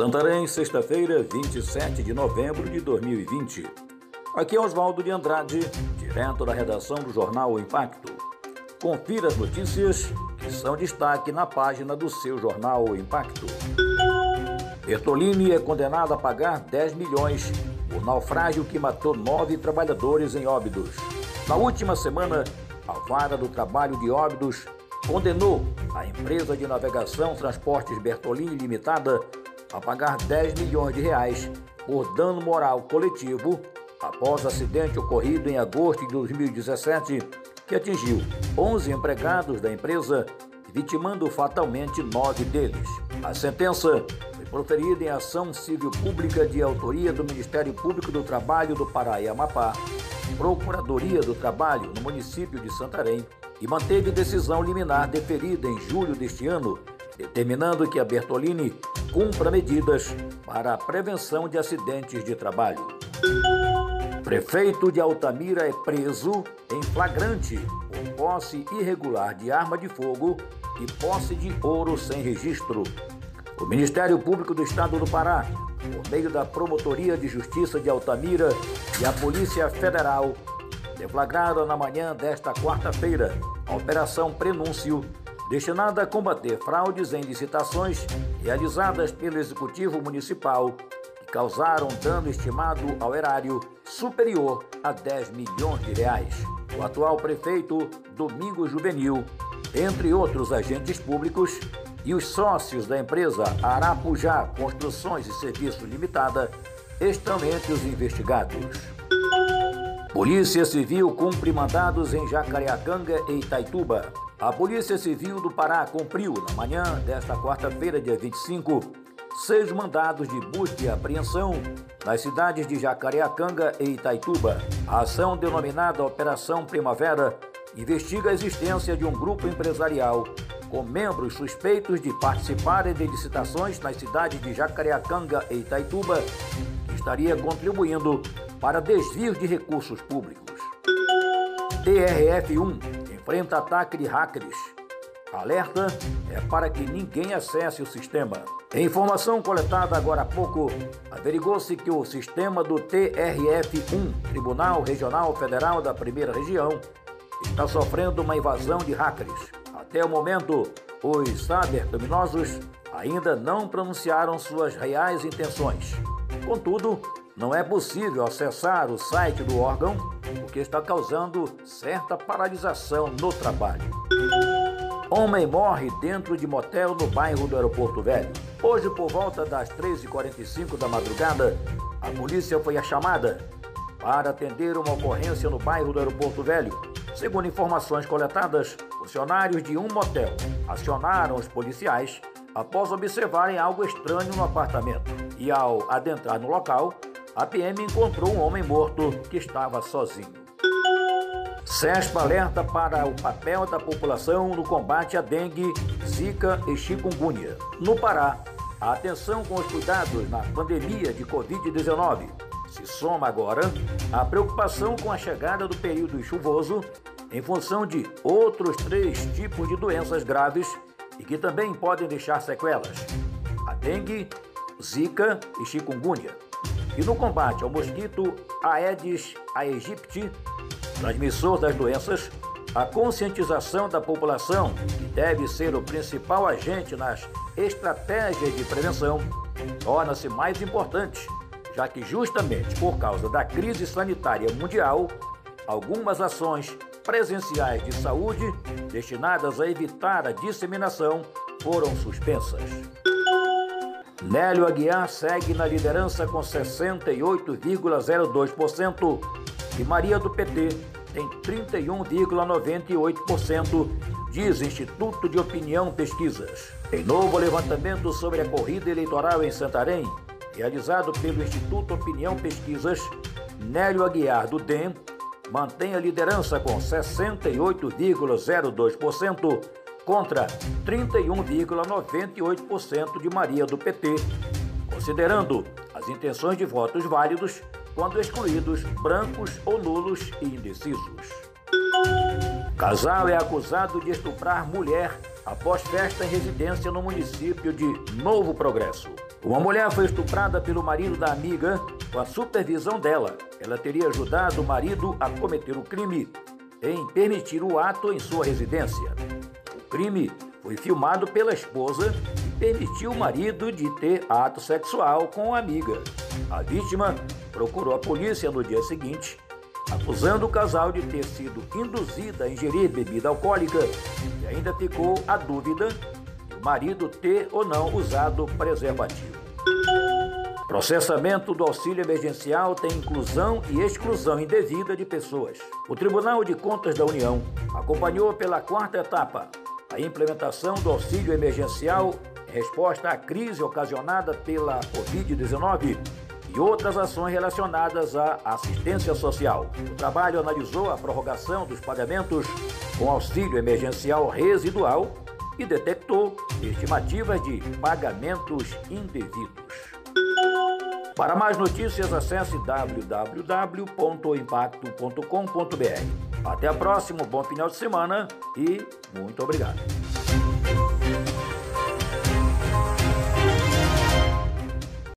Santarém, sexta-feira, 27 de novembro de 2020. Aqui é Oswaldo de Andrade, direto da redação do jornal o Impacto. Confira as notícias que são destaque na página do seu jornal o Impacto. Bertolini é condenado a pagar 10 milhões por naufrágio que matou nove trabalhadores em Óbidos. Na última semana, a Vara do Trabalho de Óbidos condenou a empresa de navegação Transportes Bertolini Limitada a pagar 10 milhões de reais por dano moral coletivo após acidente ocorrido em agosto de 2017 que atingiu 11 empregados da empresa, vitimando fatalmente nove deles. A sentença foi proferida em ação civil pública de autoria do Ministério Público do Trabalho do Pará e Amapá, Procuradoria do Trabalho no município de Santarém e manteve decisão liminar deferida em julho deste ano, determinando que a Bertolini cumpra medidas para a prevenção de acidentes de trabalho. Prefeito de Altamira é preso em flagrante por posse irregular de arma de fogo e posse de ouro sem registro. O Ministério Público do Estado do Pará, por meio da Promotoria de Justiça de Altamira e a Polícia Federal, deflagraram na manhã desta quarta-feira a Operação Prenúncio, destinada a combater fraudes em licitações realizadas pelo Executivo Municipal que causaram dano estimado ao erário superior a 10 milhões de reais. O atual prefeito Domingos Juvenil, entre outros agentes públicos, e os sócios da empresa Arapujá Construções e Serviços Limitada estão entre os investigados. Polícia Civil cumpre mandados em Jacareacanga e Itaituba. A Polícia Civil do Pará cumpriu, na manhã desta quarta-feira, dia 25, seis mandados de busca e apreensão nas cidades de Jacareacanga e Itaituba. A ação, denominada Operação Primavera, investiga a existência de um grupo empresarial com membros suspeitos de participarem de licitações nas cidades de Jacareacanga e Itaituba, que estaria contribuindo para desvios de recursos públicos. TRF-1 enfrenta ataque de hackers. Alerta é para que ninguém acesse o sistema. Em informação coletada agora há pouco, averigou-se que o sistema do TRF-1, Tribunal Regional Federal da Primeira Região, está sofrendo uma invasão de hackers. Até o momento, os cybercriminosos ainda não pronunciaram suas reais intenções. Contudo, não é possível acessar o site do órgão, o que está causando certa paralisação no trabalho. Homem morre dentro de motel no bairro do Aeroporto Velho. Hoje, por volta das 3h45 da madrugada, a polícia foi a chamada para atender uma ocorrência no bairro do Aeroporto Velho. Segundo informações coletadas, funcionários de um motel acionaram os policiais após observarem algo estranho no apartamento. E ao adentrar no local, a PM encontrou um homem morto que estava sozinho. CESP alerta para o papel da população no combate à dengue, zika e chikungunya. No Pará, a atenção com os cuidados na pandemia de Covid-19 se soma agora a preocupação com a chegada do período chuvoso em função de outros três tipos de doenças graves e que também podem deixar sequelas: a dengue, zika e chikungunya. E no combate ao mosquito Aedes aegypti, transmissor das doenças, a conscientização da população, que deve ser o principal agente nas estratégias de prevenção, torna-se mais importante, já que, justamente por causa da crise sanitária mundial, algumas ações presenciais de saúde destinadas a evitar a disseminação foram suspensas. Nélio Aguiar segue na liderança com 68,02% e Maria do PT tem 31,98%, diz Instituto de Opinião Pesquisas. Em novo levantamento sobre a corrida eleitoral em Santarém, realizado pelo Instituto Opinião Pesquisas, Nélio Aguiar do DEM mantém a liderança com 68,02% contra 31,98% de Maria do PT, considerando as intenções de votos válidos quando excluídos brancos ou nulos e indecisos. Casal é acusado de estuprar mulher após festa em residência no município de Novo Progresso. Uma mulher foi estuprada pelo marido da amiga com a supervisão dela. Ela teria ajudado o marido a cometer o crime em permitir o ato em sua residência. Crime foi filmado pela esposa e permitiu o marido de ter ato sexual com a amiga. A vítima procurou a polícia no dia seguinte, acusando o casal de ter sido induzida a ingerir bebida alcoólica e ainda ficou a dúvida de o marido ter ou não usado preservativo. Processamento do auxílio emergencial tem inclusão e exclusão indevida de pessoas. O Tribunal de Contas da União acompanhou pela quarta etapa a implementação do auxílio emergencial em resposta à crise ocasionada pela Covid-19 e outras ações relacionadas à assistência social. O trabalho analisou a prorrogação dos pagamentos com auxílio emergencial residual e detectou estimativas de pagamentos indevidos. Para mais notícias, acesse www.impacto.com.br. Até a próxima, bom final de semana e muito obrigado.